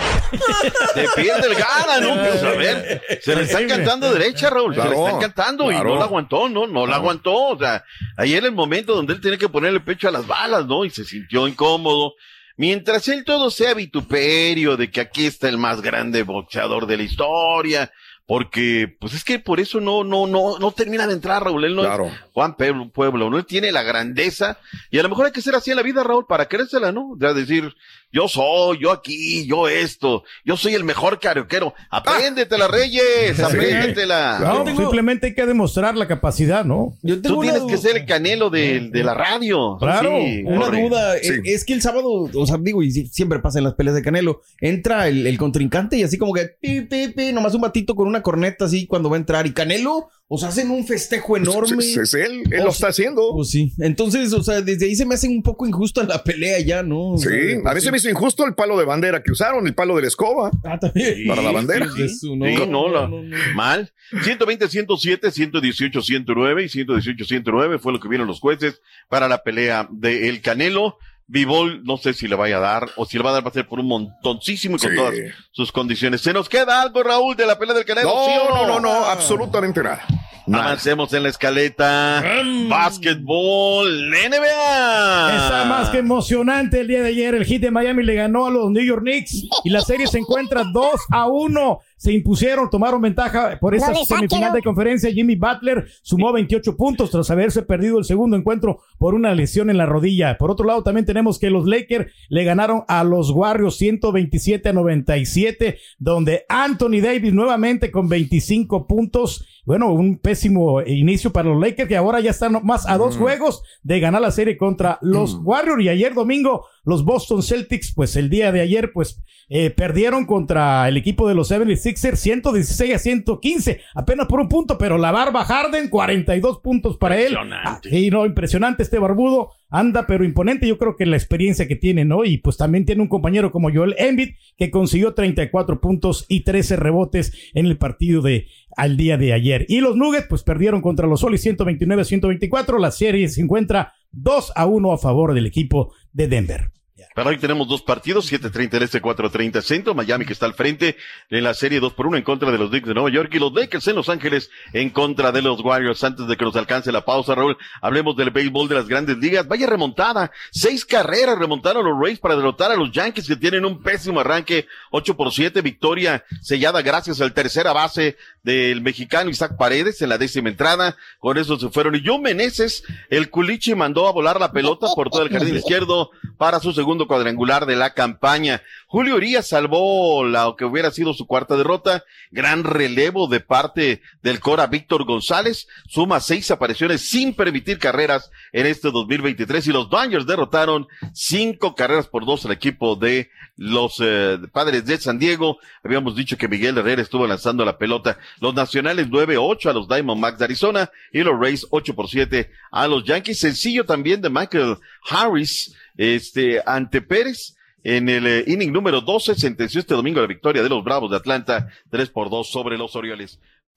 Te pierde el gana, ¿no? Pues a ver, se le está cantando derecha, Raúl. se le está cantando y no la aguantó, ¿no? No la aguantó. O sea, ahí era el momento donde él tenía que ponerle el pecho a las balas, ¿no? Y se sintió incómodo. Mientras él todo sea vituperio de que aquí está el más grande boxeador de la historia, porque, pues es que por eso no, no, no, no termina de entrar, Raúl. Él no Claro. es Juan Pueblo, Pueblo, no Él tiene la grandeza y a lo mejor hay que ser así en la vida, Raúl, para creérsela, ¿no? Ya decir, yo soy, yo aquí, yo esto, yo soy el mejor carioquero. Apréndetela, Reyes, Sí. apréndetela. No, simplemente hay que demostrar la capacidad, ¿no? Yo Tú tienes que ser el canelo de, de la radio. Claro. Sí, Una corre. duda, eh, es que el sábado, o sea, digo, y siempre pasa en las peleas de Canelo, entra el, el contrincante y así como que, pi, pi, pi, nomás un batito con una corneta así cuando va a entrar. Y Canelo, o sea, hacen un festejo enorme. Es- es él, él lo está haciendo. Pues sí. Entonces, o sea, desde ahí se me hace un poco injusta la pelea ya, ¿no? Sí, de a veces sí. me hizo injusto el palo de bandera que usaron, el palo de la escoba. Ah, también. Para la bandera. Sí, sí, no, la- mal. 120, 107, 118, 109 y 118, 109 fue lo que vieron los jueces para la pelea de El Canelo. Vivol, no sé si le vaya a dar o si le va a dar, va a ser por un montoncísimo y con Sí. todas sus condiciones. ¿Se nos queda algo, Raúl, de la pelea del Canelo? No, ¿Sí o no, no, no, absolutamente nada. Avancemos en la escaleta. Básquetbol, NBA. Está más que emocionante el día de ayer. El Heat de Miami le ganó a los New York Knicks y la serie se encuentra 2 a 1. Se impusieron, tomaron ventaja por esa No semifinal de conferencia. Jimmy Butler sumó 28 puntos tras haberse perdido el segundo encuentro por una lesión en la rodilla. Por otro lado, también tenemos que los Lakers le ganaron a los Warriors 127 a 97, donde Anthony Davis nuevamente con 25 puntos. Bueno, un pésimo inicio para los Lakers que ahora ya están más a dos juegos de ganar la serie contra los Warriors. Y ayer domingo, los Boston Celtics, pues el día de ayer, pues eh, perdieron contra el equipo de los 76ers 116 a 115, apenas por un punto, pero la barba Harden, 42 puntos para él. Ah, y no, impresionante este barbudo, anda pero imponente, yo creo que la experiencia que tiene, ¿no? Y pues también tiene un compañero como Joel Embiid, que consiguió 34 puntos y 13 rebotes en el partido de al día de ayer. Y los Nuggets, pues perdieron contra los Solis 129 a 124, la serie se encuentra 2 a 1 a favor del equipo de Denver. Para hoy tenemos dos partidos, 7.30 el este, 4.30 centro, Miami que está al frente en la serie 2 por 1 en contra de los Knicks de Nueva York y los Lakers en Los Ángeles en contra de los Warriors. Antes de que nos alcance la pausa, Raúl, hablemos del béisbol de las grandes ligas. Vaya remontada, seis carreras remontaron los Rays para derrotar a los Yankees que tienen un pésimo arranque, 8 por 7, victoria sellada gracias al tercera base del mexicano Isaac Paredes en la décima entrada. Con eso se fueron. Y John Meneses, el culichi mandó a volar la pelota por todo el jardín izquierdo para su segundo cuadrangular de la campaña. Julio Urias salvó la que hubiera sido su cuarta derrota. Gran relevo de parte del Cora Víctor González. Suma seis apariciones sin permitir carreras en este 2023 y los Dodgers derrotaron cinco carreras por dos al equipo de los eh, padres de San Diego. Habíamos dicho que Miguel Herrera estuvo lanzando la pelota. Los nacionales 9-8 a los Diamondbacks de Arizona y los Rays 8 por 7 a los Yankees. Sencillo también de Michael Harris, este, ante Pérez. En el eh, inning número 12 sentenció este domingo la victoria de los Bravos de Atlanta 3 por 2 sobre los Orioles.